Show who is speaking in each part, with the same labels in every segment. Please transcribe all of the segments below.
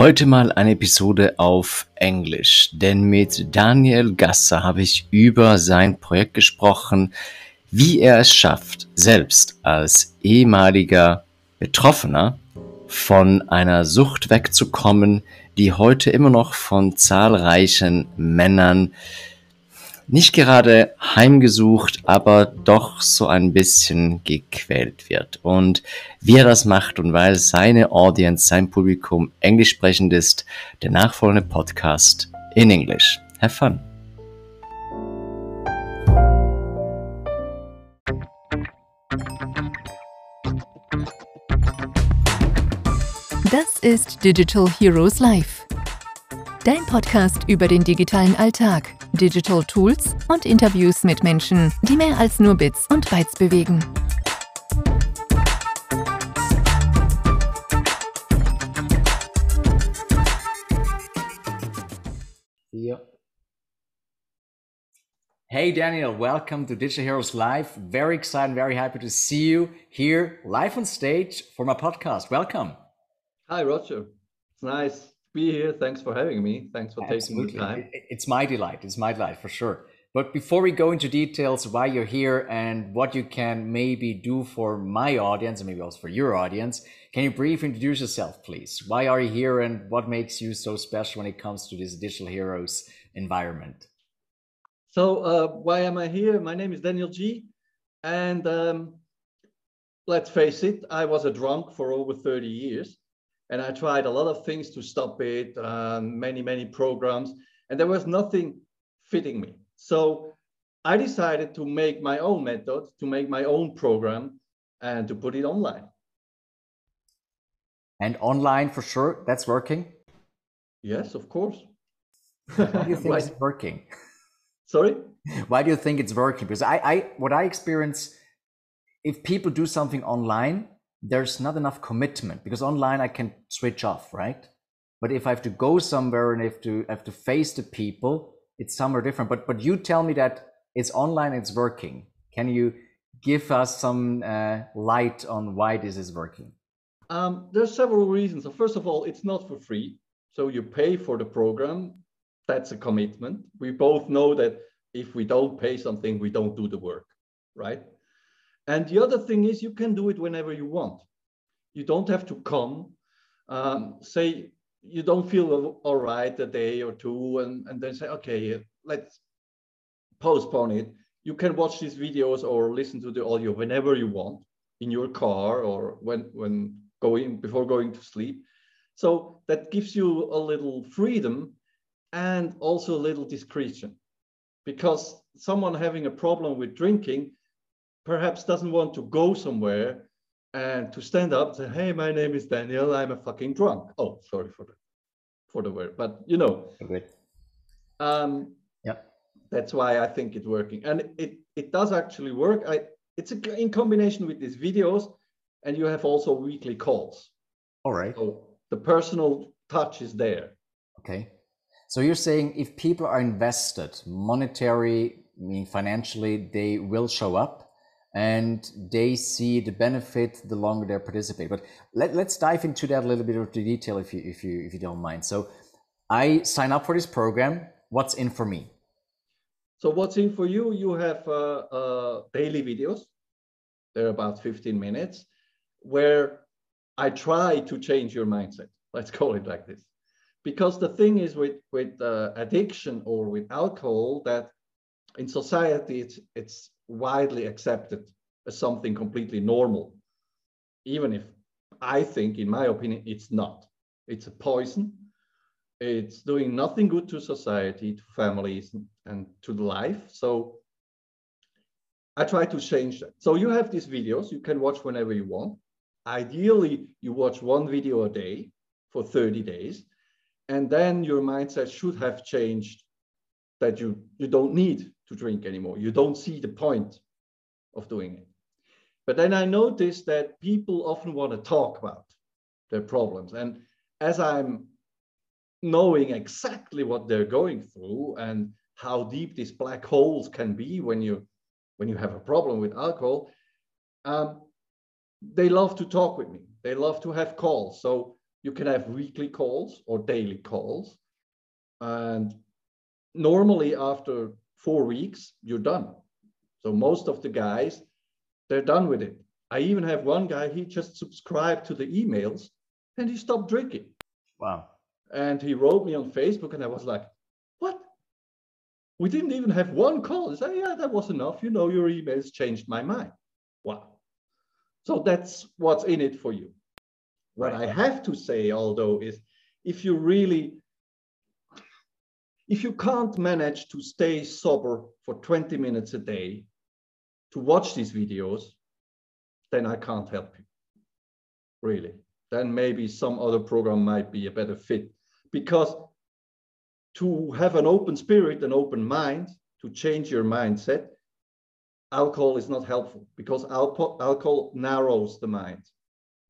Speaker 1: Heute mal eine Episode auf Englisch, denn mit Daniel Gasser habe ich über sein Projekt gesprochen, wie er es schafft, selbst als ehemaliger Betroffener von einer Sucht wegzukommen, die heute immer noch von zahlreichen Männern nicht gerade heimgesucht, aber doch so ein bisschen gequält wird. Und wie er das macht und weil seine Audience, sein Publikum englisch sprechend ist, der nachfolgende Podcast in English. Have fun!
Speaker 2: Das ist Digital Heroes Live. Dein Podcast über den digitalen Alltag Digital Tools und Interviews mit Menschen, die mehr als nur Bits und Bytes bewegen.
Speaker 1: Hey Daniel, welcome to Digital Heroes Live. Very excited, very happy to see you here live on stage for my podcast. Welcome.
Speaker 3: Hi Roger. It's nice be here. Thanks for having me. Thanks for Absolutely. taking the time.
Speaker 1: It's my delight. It's my delight for sure. But before we go into details why you're here and what you can maybe do for my audience and maybe also for your audience, can you briefly introduce yourself, please? Why are you here and what makes you so special when it comes to this digital heroes environment?
Speaker 3: So, uh, why am I here? My name is Daniel G. And um, let's face it, I was a drunk for over 30 years. And I tried a lot of things to stop it, um, many, many programs, and there was nothing fitting me. So I decided to make my own method, to make my own program, and to put it online.
Speaker 1: And online for sure, that's working?
Speaker 3: Yes, of course.
Speaker 1: Why do you think it's working?
Speaker 3: Sorry?
Speaker 1: Why do you think it's working? Because I, I what I experience, if people do something online, there's not enough commitment because online I can switch off, right? But if I have to go somewhere and I have to I have to face the people, it's somewhere different. But but you tell me that it's online, it's working. Can you give us some uh, light on why this is working?
Speaker 3: Um, there's several reasons. So first of all, it's not for free. So you pay for the program. That's a commitment. We both know that if we don't pay something, we don't do the work, right? And the other thing is you can do it whenever you want. You don't have to come. Um, say you don't feel all right a day or two and, and then say, okay, let's postpone it. You can watch these videos or listen to the audio whenever you want in your car or when, when going before going to sleep. So that gives you a little freedom and also a little discretion because someone having a problem with drinking perhaps doesn't want to go somewhere and to stand up and say, hey, my name is Daniel, I'm a fucking drunk. Oh, sorry for the for the word, but you know.
Speaker 1: Okay.
Speaker 3: Um,
Speaker 1: yeah.
Speaker 3: That's why I think it's working, and it it does actually work. I it's a, in combination with these videos, and you have also weekly calls.
Speaker 1: All right.
Speaker 3: So the personal touch is there.
Speaker 1: Okay. So you're saying if people are invested, monetary, meaning financially, they will show up and they see the benefit the longer they participate. But let, let's dive into that a little bit of the detail if you if you if you don't mind. So I sign up for this program. What's in for me?
Speaker 3: So what's in for you? You have uh, uh, daily videos. They're about 15 minutes, where I try to change your mindset. Let's call it like this, because the thing is with with uh, addiction or with alcohol that in society it's it's widely accepted as something completely normal, even if I think, in my opinion, it's not. It's a poison. It's doing nothing good to society, to families, and to the life. So I try to change that. So you have these videos you can watch whenever you want. Ideally, you watch one video a day for 30 days. And then your mindset should have changed that you, you don't need to drink anymore. You don't see the point of doing it. But then I noticed that people often want to talk about their problems. And as I'm knowing exactly what they're going through and how deep these black holes can be when you when you have a problem with alcohol, um, they love to talk with me. They love to have calls. So You can have weekly calls or daily calls. And normally after four weeks, you're done. So most of the guys, they're done with it. I even have one guy, he just subscribed to the emails and he stopped drinking.
Speaker 1: Wow.
Speaker 3: And he wrote me on Facebook and I was like, what? We didn't even have one call. He said, yeah, that was enough. You know, your emails changed my mind. Wow. So that's what's in it for you. What right. I have to say, although, is if you really, if you can't manage to stay sober for 20 minutes a day to watch these videos, then I can't help you. Really. Then maybe some other program might be a better fit. Because to have an open spirit, an open mind, to change your mindset, alcohol is not helpful because alcohol narrows the mind,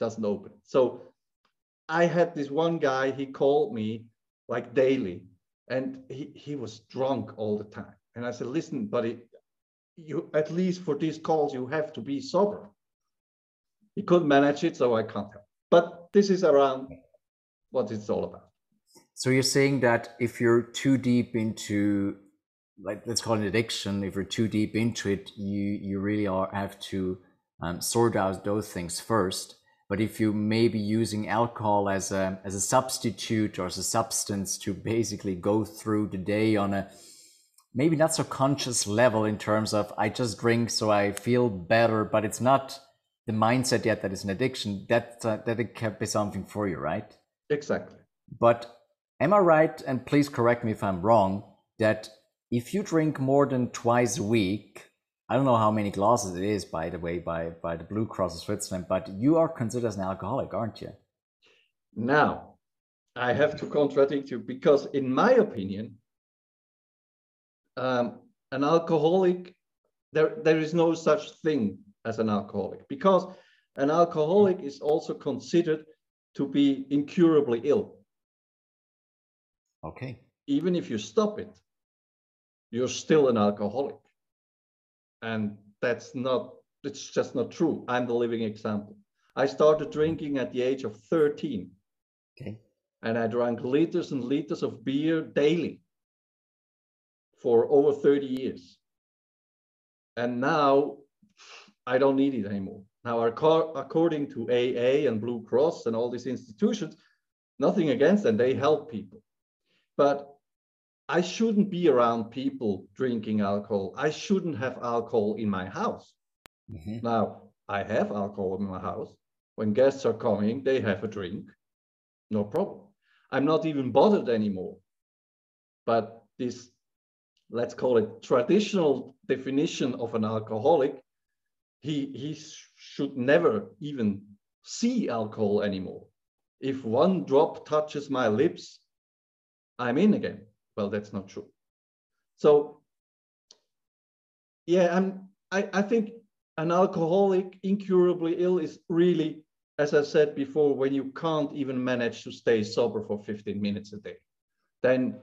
Speaker 3: doesn't open. So I had this one guy, he called me like daily and he, he was drunk all the time. And I said, listen, buddy, you at least for these calls, you have to be sober. He couldn't manage it, so I can't help. But this is around what it's all about.
Speaker 1: So you're saying that if you're too deep into like let's call it addiction if you're too deep into it you you really are have to um, sort out those things first but if you may be using alcohol as a as a substitute or as a substance to basically go through the day on a maybe not so conscious level in terms of i just drink so i feel better but it's not the mindset yet that it's an addiction. That uh, that it can be something for you right?
Speaker 3: Exactly.
Speaker 1: But am i right and please correct me if i'm wrong that if you drink more than twice a week, I don't know how many glasses it is, by the way, by, by the Blue Cross of Switzerland, but you are considered as an alcoholic, aren't you?
Speaker 3: Now, I have to contradict you because, in my opinion, um, an alcoholic, there, there is no such thing as an alcoholic because an alcoholic is also considered to be incurably ill.
Speaker 1: Okay.
Speaker 3: Even if you stop it, you're still an alcoholic. And that's not, it's just not true. I'm the living example. I started drinking at the age of 13.
Speaker 1: Okay.
Speaker 3: And I drank liters and liters of beer daily for over 30 years. And now I don't need it anymore. Now, according to AA and Blue Cross and all these institutions, nothing against them, they help people. But I shouldn't be around people drinking alcohol. I shouldn't have alcohol in my house. Mm-hmm. Now, I have alcohol in my house. When guests are coming, they have a drink. No problem. I'm not even bothered anymore. But this, let's call it traditional definition of an alcoholic, he, he should never even see alcohol anymore. If one drop touches my lips, I'm in again well, that's not true. So yeah, I'm, I, I think an alcoholic incurably ill is really, as I said before, when you can't even manage to stay sober for 15 minutes a day, then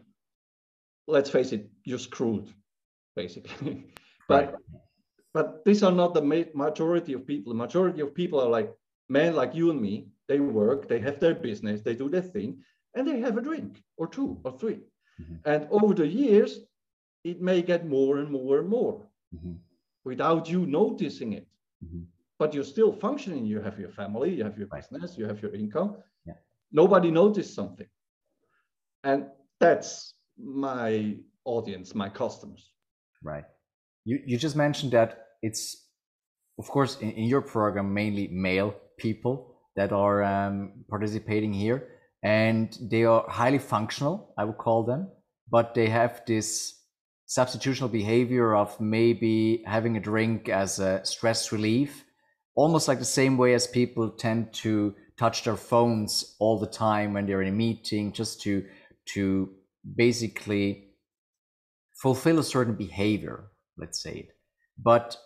Speaker 3: let's face it, you're screwed, basically. but right. but these are not the majority of people. The majority of people are like men like you and me. They work, they have their business, they do their thing, and they have a drink or two or three. Mm-hmm. And over the years, it may get more and more and more mm-hmm. without you noticing it. Mm-hmm. But you're still functioning. You have your family, you have your business, you have your income. Yeah. Nobody noticed something. And that's my audience, my customers.
Speaker 1: Right. You, you just mentioned that it's, of course, in, in your program, mainly male people that are um, participating here and they are highly functional, I would call them, but they have this substitutional behavior of maybe having a drink as a stress relief, almost like the same way as people tend to touch their phones all the time when they're in a meeting, just to to basically fulfill a certain behavior, let's say it. But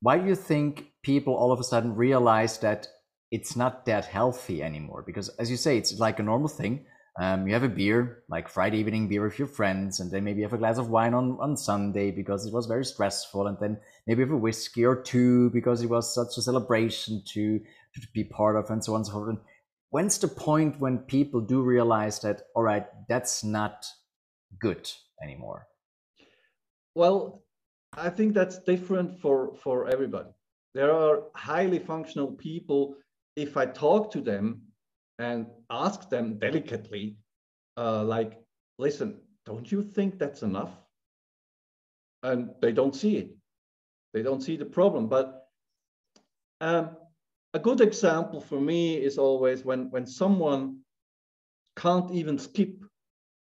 Speaker 1: why do you think people all of a sudden realize that it's not that healthy anymore because as you say it's like a normal thing. Um, you have a beer like friday evening beer with your friends and then maybe have a glass of wine on, on sunday because it was very stressful and then maybe have a whiskey or two because it was such a celebration to, to be part of and so on and so forth. And when's the point when people do realize that all right that's not good anymore?
Speaker 3: Well i think that's different for for everybody. There are highly functional people if i talk to them and ask them delicately uh, like listen don't you think that's enough? And they don't see it. They don't see the problem. But um, a good example for me is always when, when someone can't even skip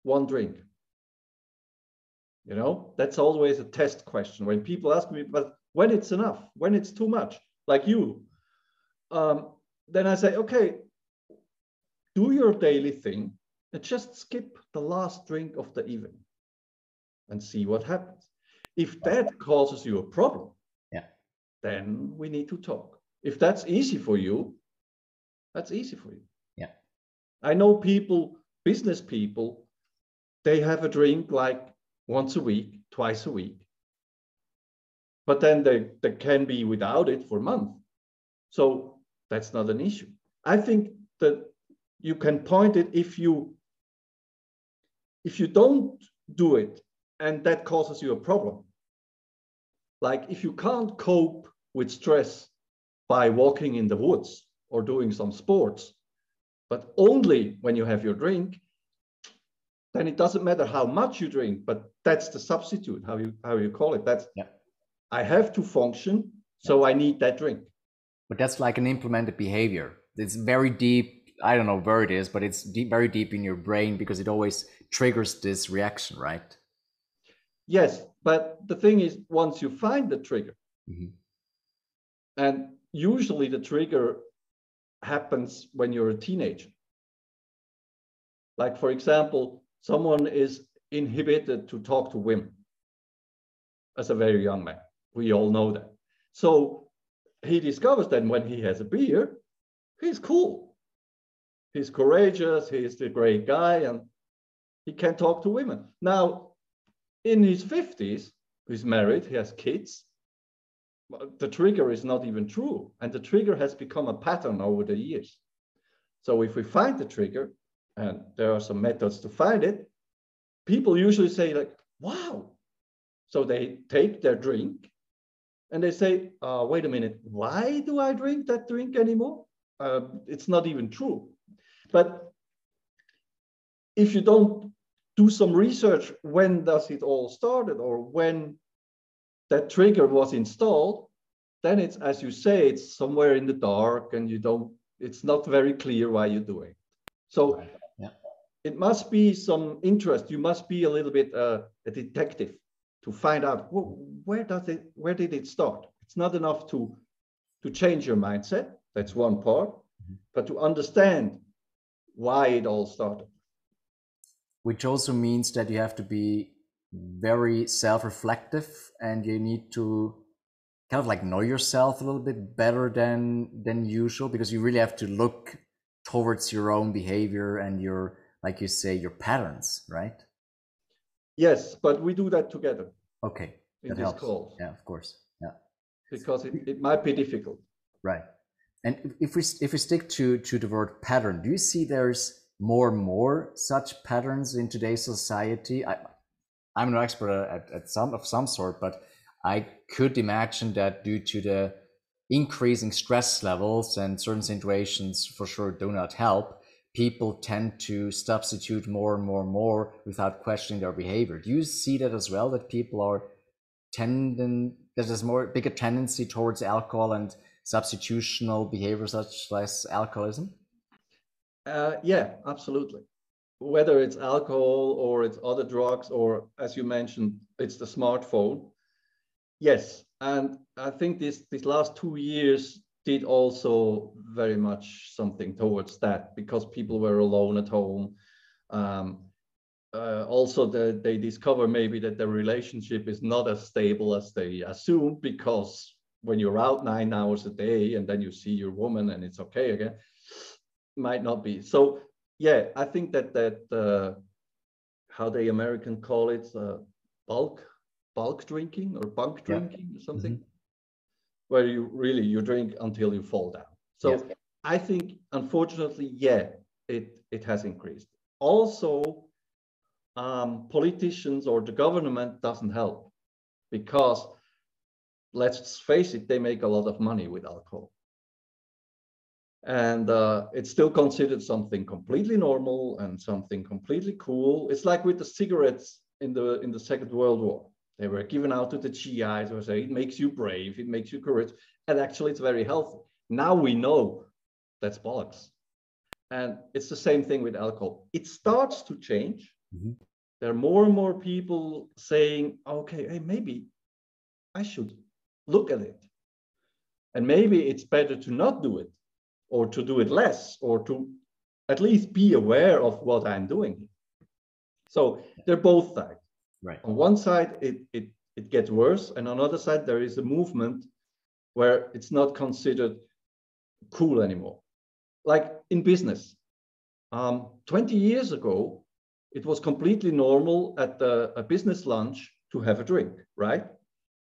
Speaker 3: one drink. You know, that's always a test question. When people ask me, but when it's enough, when it's too much, like you, um, then I say, okay, do your daily thing and just skip the last drink of the evening and see what happens. If that causes you a problem,
Speaker 1: yeah,
Speaker 3: then we need to talk. If that's easy for you, that's easy for you.
Speaker 1: Yeah.
Speaker 3: I know people, business people, they have a drink like once a week, twice a week. But then they, they can be without it for a month. So that's not an issue. I think that you can point it if you if you don't do it and that causes you a problem. Like if you can't cope with stress by walking in the woods or doing some sports. But only when you have your drink, then it doesn't matter how much you drink, but that's the substitute, how you how you call it. That's
Speaker 1: yeah.
Speaker 3: I have to function, so I need that drink.
Speaker 1: But that's like an implemented behavior. It's very deep. I don't know where it is, but it's deep, very deep in your brain because it always triggers this reaction, right?
Speaker 3: Yes, but the thing is, once you find the trigger,
Speaker 1: mm-hmm.
Speaker 3: and usually the trigger happens when you're a teenager. Like, for example, someone is inhibited to talk to women as a very young man. We all know that. So he discovers that when he has a beer, he's cool. He's courageous, he's the great guy, and he can talk to women. Now, in his 50s, he's married, he has kids, the trigger is not even true. And the trigger has become a pattern over the years. So if we find the trigger, and there are some methods to find it, people usually say like, wow. So they take their drink and they say, uh, wait a minute, why do I drink that drink anymore? Uh, it's not even true. But if you don't do some research, when does it all started or when that trigger was installed, then it's, as you say, it's somewhere in the dark and you don't, it's not very clear why you're doing it. So
Speaker 1: yeah.
Speaker 3: it must be some interest. You must be a little bit uh, a detective to find out well, where does it, where did it start? It's not enough to, to change your mindset. That's one part, mm-hmm. but to understand why it all started.
Speaker 1: Which also means that you have to be very self-reflective and you need to kind of like know yourself a little bit better than than usual because you really have to look towards your own behavior and your like you say your patterns right
Speaker 3: yes but we do that together.
Speaker 1: Okay
Speaker 3: in that this helps. call
Speaker 1: yeah of course yeah.
Speaker 3: Because it, it might be difficult.
Speaker 1: Right. And if we if we stick to to the word pattern do you see there's more and more such patterns in today's society? I, I'm no expert uh, at, at some of some sort, but I could imagine that due to the increasing stress levels and certain situations for sure do not help, people tend to substitute more and more and more without questioning their behavior. Do you see that as well? That people are tending there's more bigger tendency towards alcohol and substitutional behavior such as alcoholism?
Speaker 3: Uh, yeah, absolutely whether it's alcohol or it's other drugs or as you mentioned it's the smartphone yes and i think this these last two years did also very much something towards that because people were alone at home um, uh, also the, they discover maybe that the relationship is not as stable as they assumed because when you're out nine hours a day and then you see your woman and it's okay again might not be so yeah, I think that that uh, how the American call it uh, bulk bulk drinking or bunk drinking yeah. or something, mm-hmm. Where you really you drink until you fall down. So I think, unfortunately, yeah, it, it has increased. Also, um, politicians or the government doesn't help because let's face it, they make a lot of money with alcohol. And uh, it's still considered something completely normal and something completely cool. It's like with the cigarettes in the in the Second World War. They were given out to the GIs or say it makes you brave, it makes you courage, and actually it's very healthy. Now we know that's bollocks. And it's the same thing with alcohol. It starts to change. Mm-hmm. There are more and more people saying, okay, hey, maybe I should look at it. And maybe it's better to not do it or to do it less or to at least be aware of what I'm doing. So they're both sides.
Speaker 1: Right.
Speaker 3: On one side, it, it, it gets worse. And on the other side, there is a movement where it's not considered cool anymore. Like in business, um, 20 years ago, it was completely normal at the, a business lunch to have a drink, right?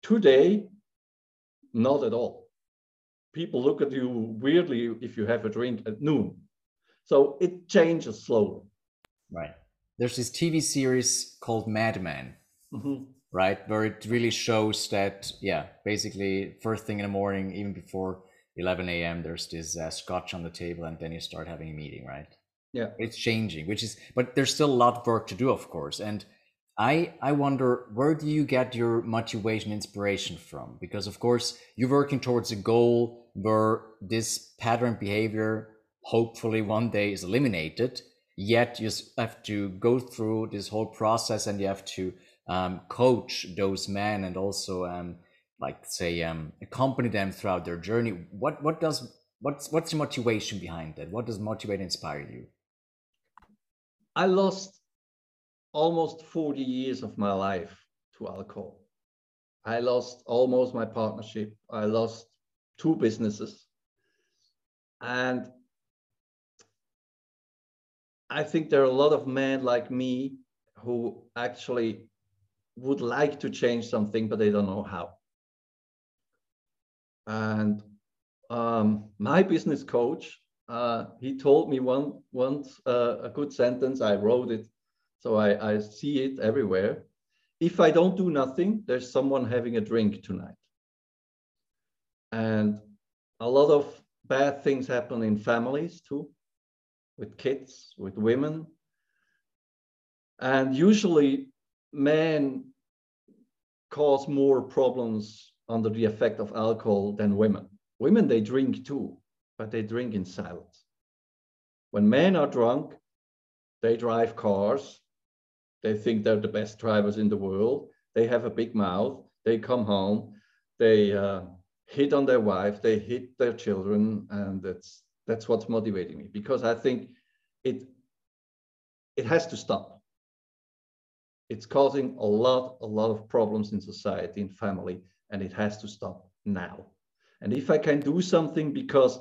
Speaker 3: Today, not at all. People look at you weirdly if you have a drink at noon. So it changes slowly.
Speaker 1: Right. There's this TV series called Mad Men, mm-hmm. right? Where it really shows that, yeah, basically, first thing in the morning, even before 11 a.m., there's this uh, scotch on the table, and then you start having a meeting, right?
Speaker 3: Yeah.
Speaker 1: It's changing, which is, but there's still a lot of work to do, of course. And I I wonder where do you get your motivation inspiration from? Because of course you're working towards a goal where this pattern behavior hopefully one day is eliminated. Yet you have to go through this whole process and you have to um, coach those men and also um, like say um, accompany them throughout their journey. What what does what's what's the motivation behind that? What does motivate inspire you?
Speaker 3: I lost almost 40 years of my life to alcohol. I lost almost my partnership. I lost two businesses. And I think there are a lot of men like me who actually would like to change something, but they don't know how. And um, my business coach, uh, he told me one once uh, a good sentence. I wrote it so I, I see it everywhere. If I don't do nothing, there's someone having a drink tonight. And a lot of bad things happen in families too, with kids, with women. And usually men cause more problems under the effect of alcohol than women. Women, they drink too, but they drink in silence. When men are drunk, they drive cars, they think they're the best drivers in the world. They have a big mouth. They come home. They uh, hit on their wife. They hit their children, and that's that's what's motivating me because I think it it has to stop. It's causing a lot a lot of problems in society and family, and it has to stop now. And if I can do something because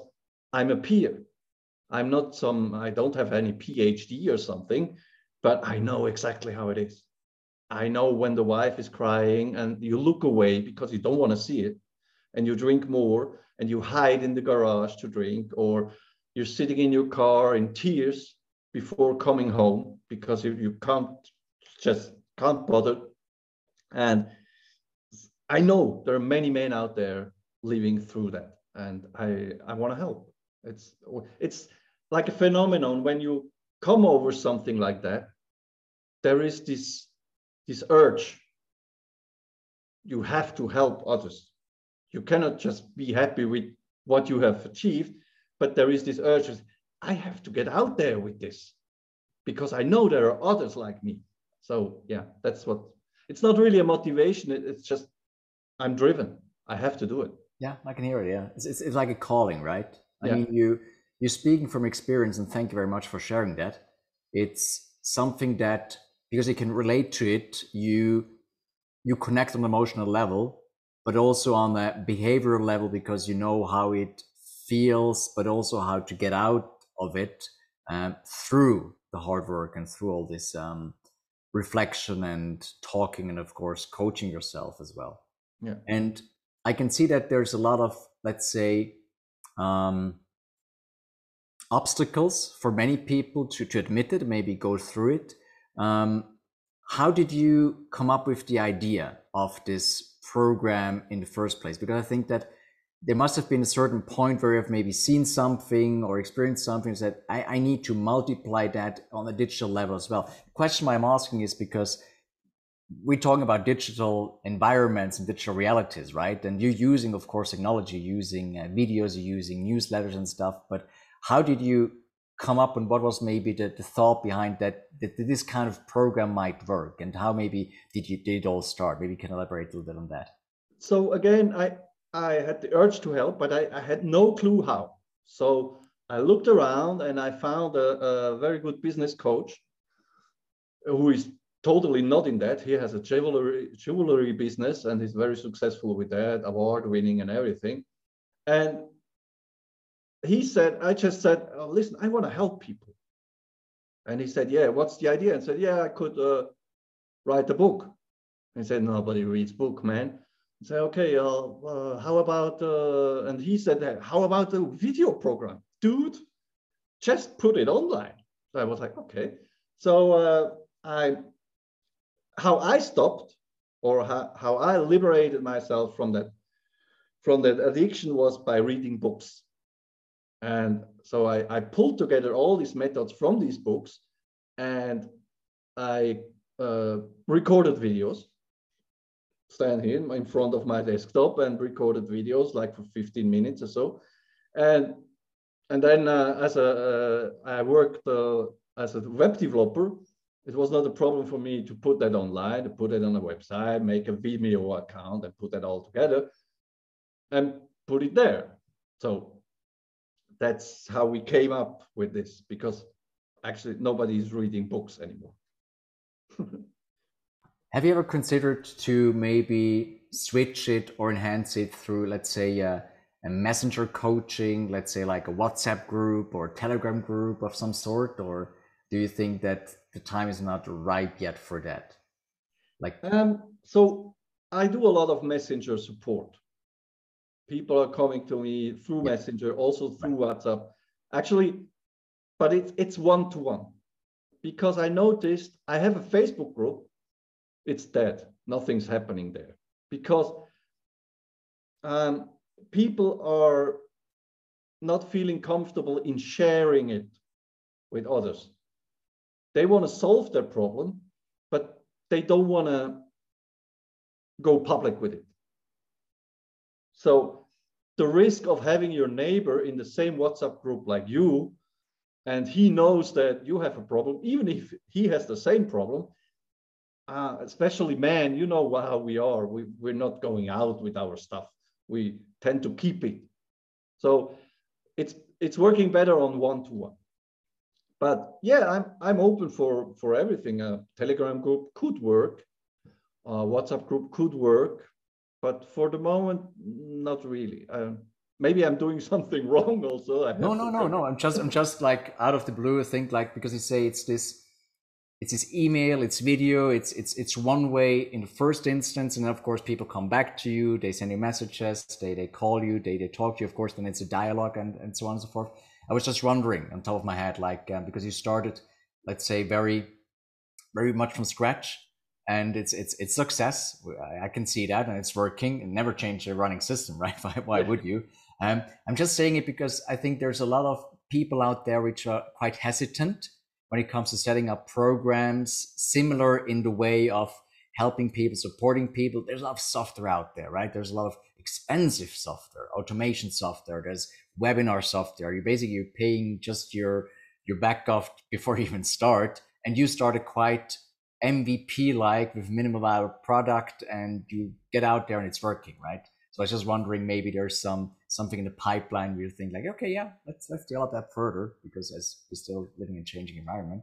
Speaker 3: I'm a peer, I'm not some I don't have any PhD or something but I know exactly how it is. I know when the wife is crying and you look away because you don't want to see it and you drink more and you hide in the garage to drink or you're sitting in your car in tears before coming home because you, you can't just can't bother. And I know there are many men out there living through that and I, I want to help. It's, it's like a phenomenon when you come over something like that, there is this, this urge. You have to help others. You cannot just be happy with what you have achieved, but there is this urge. I have to get out there with this because I know there are others like me. So yeah, that's what it's not really a motivation. it's just I'm driven. I have to do it.
Speaker 1: Yeah, I can hear it. Yeah, it's, it's, it's like a calling, right? I yeah. mean, you you're speaking from experience, and thank you very much for sharing that. It's something that because you can relate to it, you you connect on an emotional level, but also on a behavioral level because you know how it feels, but also how to get out of it um, through the hard work and through all this um, reflection and talking, and of course coaching yourself as well.
Speaker 3: Yeah.
Speaker 1: And I can see that there's a lot of let's say um, obstacles for many people to, to admit it, maybe go through it. Um, how did you come up with the idea of this program in the first place? Because I think that there must have been a certain point where you've maybe seen something or experienced something said, I, I need to multiply that on a digital level as well. The question I'm asking is because we're talking about digital environments and digital realities, right? And you're using, of course, technology, using uh, videos, you're using newsletters and stuff. But how did you come up and what was maybe the, the thought behind that, that this kind of program might work and how maybe did you did it all start? Maybe you can elaborate a little bit on that.
Speaker 3: So again, I I had the urge to help, but I, I had no clue how. So I looked around and I found a, a very good business coach who is totally not in that. He has a jewelry jewelry business and he's very successful with that, award winning and everything. And he said, I just said, oh, listen, I want to help people. And he said, yeah, what's the idea? And said, yeah, I could uh, write a book. And he said, nobody reads book, man. I said, okay, uh, uh, how about, uh, and he said, how about a video program? Dude, just put it online. So I was like, okay. So uh, I how I stopped or how, how I liberated myself from that from that addiction was by reading books. And so I, I pulled together all these methods from these books and I uh, recorded videos, stand here in front of my desktop and recorded videos like for 15 minutes or so. And, and then uh, as a, uh, I worked uh, as a web developer it was not a problem for me to put that online, to put it on a website, make a Vimeo account and put that all together and put it there. So that's how we came up with this because actually nobody is reading books anymore.
Speaker 1: Have you ever considered to maybe switch it or enhance it through, let's say, a, a messenger coaching, let's say like a WhatsApp group or Telegram group of some sort? Or do you think that the time is not ripe yet for that?
Speaker 3: Like, um, so I do a lot of messenger support. People are coming to me through. Messenger, also through. WhatsApp. Actually, but it's it's one to one because I noticed I have a Facebook group. It's dead. Nothing's happening there because um, people are not feeling comfortable in sharing it with others. They want to solve their problem, but they don't want to go public with it. So the risk of having your neighbor in the same WhatsApp group like you, and he knows that you have a problem, even if he has the same problem, uh, especially men, you know how we are. We, we're not going out with our stuff. We tend to keep it. So it's it's working better on one to one but yeah, I'm I'm open for for everything. A Telegram group could work, a WhatsApp group could work, but for the moment, not really. Uh, maybe I'm doing something wrong. Also,
Speaker 1: no, no, no, no. I'm just I'm just like out of the blue. I think like because you say it's this. It's this email, it's video, it's it's it's one way in the first instance, and then of course people come back to you, they send you messages, they they call you, they they talk to you. Of course, then it's a dialogue and and so on and so forth I was just wondering on top of my head, like um, because you started, let's say, very, very much from scratch, and it's it's it's success. I can see that, and it's working. Never change the running system, right? Why, why would you? Um, I'm just saying it because I think there's a lot of people out there which are quite hesitant when it comes to setting up programs similar in the way of helping people, supporting people. There's a lot of software out there, right? There's a lot of expensive software, automation software. There's webinar software. You basically you're paying just your your back off before you even start, and you started quite MVP like with minimal viable product, and you get out there and it's working, right? So I was just wondering maybe there's some something in the pipeline where you think like, okay, yeah, let's let's develop that further because as we're still living in changing environment.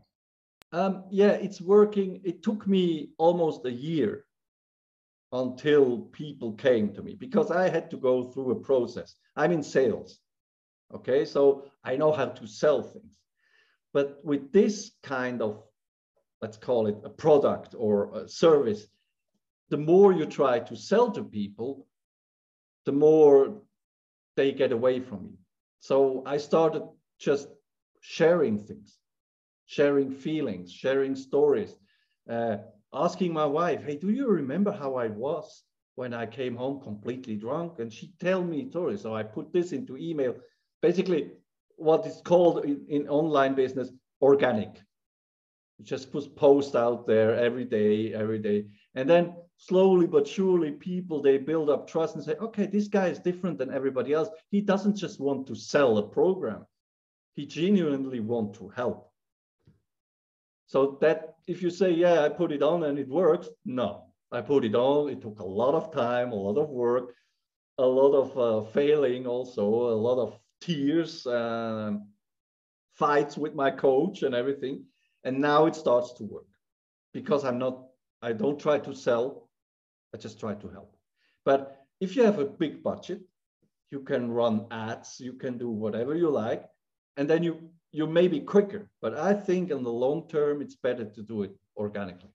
Speaker 3: Um, yeah, it's working. It took me almost a year until people came to me because I had to go through a process. I'm in sales. Okay, so I know how to sell things. But with this kind of, let's call it a product or a service, the more you try to sell to people, the more they get away from you. So I started just sharing things, sharing feelings, sharing stories, uh, asking my wife, "Hey, do you remember how I was when I came home completely drunk?" And she tell me stories. So I put this into email. Basically, what is called in, in online business organic. Just put post out there every day, every day, and then slowly but surely people they build up trust and say okay this guy is different than everybody else. He doesn't just want to sell a program. He genuinely want to help. So that if you say yeah i put it on and it works no. I put it on. It took a lot of time a lot of work a lot of uh, failing also a lot of tears um, fights with my coach and everything and now it starts to work because i'm not i don't try to sell I just try to help. But if you have a big budget, you can run ads, you can do whatever you like, and then you you may be quicker. But I think in the long term, it's better to do it organically.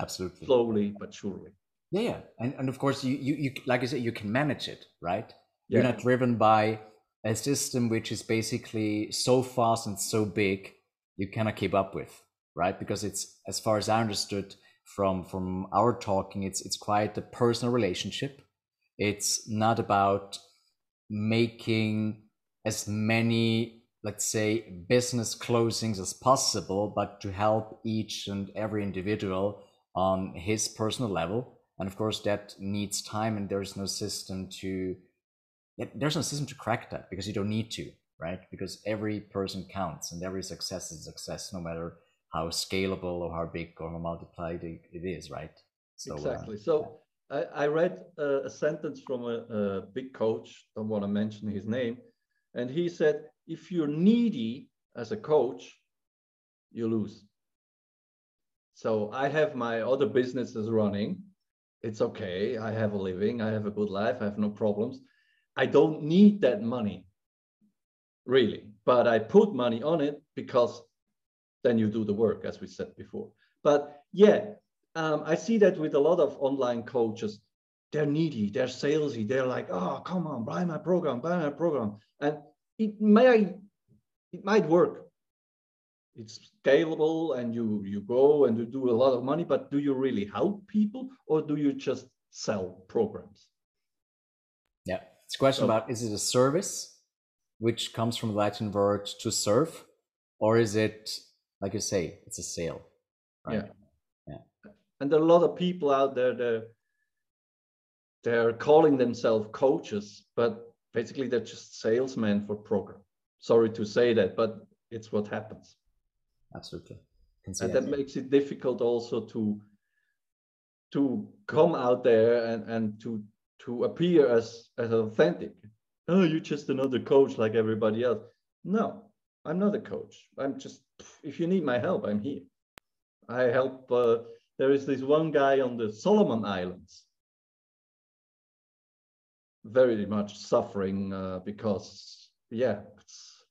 Speaker 1: Absolutely.
Speaker 3: Slowly but surely.
Speaker 1: Yeah, yeah. And and of course you you, you like I said, you can manage it, right? You're not driven by a system which is basically so fast and so big you cannot keep up with, right? Because it's as far as I understood, from from our talking it's it's quite a personal relationship. It's not about making as many let's say business closings as possible but to help each and every individual on his personal level. And of course that needs time and there's no system to there's no system to crack that because you don't need to right because every person counts and every success is success no matter how scalable or how big or how multiplied it, is, right?
Speaker 3: So, uh, exactly. Uh, so I, I read a, a sentence from a, a big coach, don't want to mention his name, and he said, if you're needy as a coach, you lose. So I have my other businesses running. It's okay. I have a living. I have a good life. I have no problems. I don't need that money, really. But I put money on it because then you do the work, as we said before. But yeah, um, I see that with a lot of online coaches. They're needy, they're salesy, they're like, oh, come on, buy my program, buy my program. And it may it might work. It's scalable and you you go and you do a lot of money, but do you really help people or do you just sell programs?
Speaker 1: Yeah. It's a question so, about is it a service which comes from the Latin word to serve, or is it like you say, it's a sale.
Speaker 3: Right? Yeah. Yeah. And there are a lot of people out there that they're calling themselves coaches, but basically they're just salesmen for program. Sorry to say that, but it's what happens.
Speaker 1: Absolutely.
Speaker 3: And that makes it difficult also to to come out there and, and to to appear as as authentic. Oh, you're just another coach like everybody else. No, I'm not a coach. I'm just, if you need my help, I'm here. I help. Uh, there is this one guy on the Solomon Islands, very much suffering uh, because, yeah, it's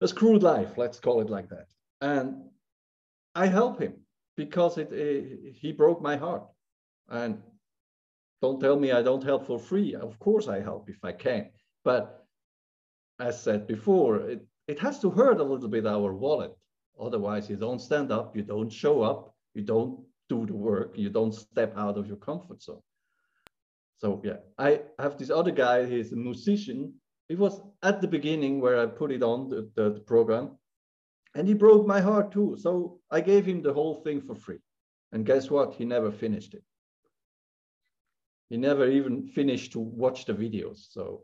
Speaker 3: a screwed life, let's call it like that. And I help him because it, it, he broke my heart. And don't tell me I don't help for free. Of course I help if I can. But as said before, it, it has to hurt a little bit our wallet. Otherwise, you don't stand up, you don't show up, you don't do the work, you don't step out of your comfort zone. So yeah, I have this other guy, he's a musician. It was at the beginning where I put it on the, the, the program and he broke my heart too. So I gave him the whole thing for free. And guess what? He never finished it. He never even finished to watch the videos. So.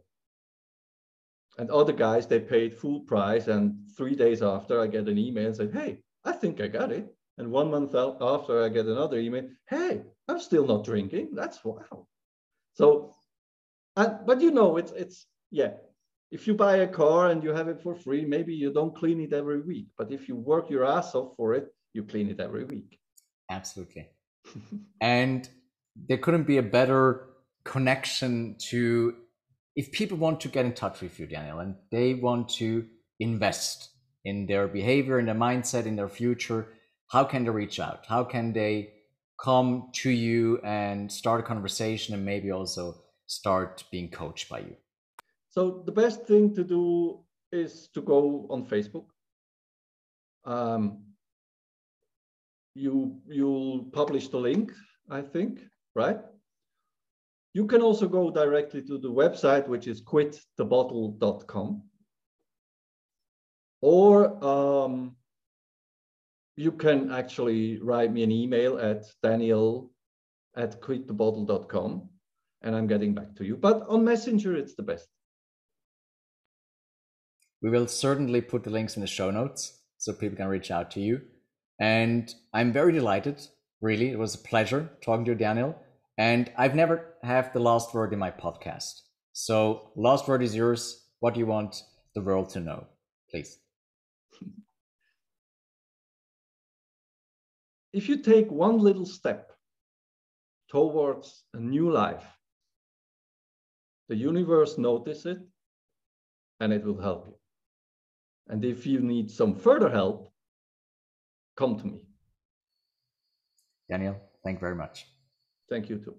Speaker 3: And other guys they paid full price and three days after i get an email and say hey i think i got it. And one month after i get another email hey i'm still not drinking. That's wow. So and but you know it's it's yeah. If you buy a car and you have it for free maybe you don't clean it every week but if you work your ass off for it you clean it every week.
Speaker 1: Absolutely. And there couldn't be a better connection to if people want to get in touch with you, Daniel, and they want to invest in their behavior, in their mindset, in their future, how can they reach out? How can they come to you and start a conversation and maybe also start being coached by you?
Speaker 3: So the best thing to do is to go on Facebook. Um, you you'll publish the link, I think, right? You can also go directly to the website, which is quitthebottle.com. Or um, you can actually write me an email at daniel at quitthebottle.com and I'm getting back to you. But on Messenger, it's the best.
Speaker 1: We will certainly put the links in the show notes so people can reach out to you. And I'm very delighted, really. It was a pleasure talking to you, Daniel. And I've never have the last word in my podcast. So last word is yours. What do you want the world to know? Please.
Speaker 3: If you take one little step towards a new life, the universe notices it and it will help you. And if you need some further help, come to me.
Speaker 1: Daniel, thank you very much.
Speaker 3: Thank you too.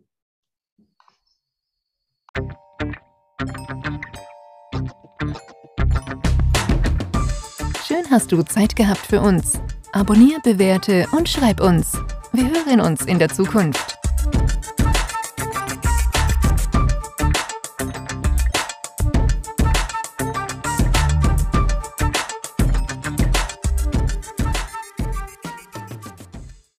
Speaker 2: Schön hast du Zeit gehabt für uns. Abonnier, bewerte und schreib uns. Wir hören uns in der Zukunft.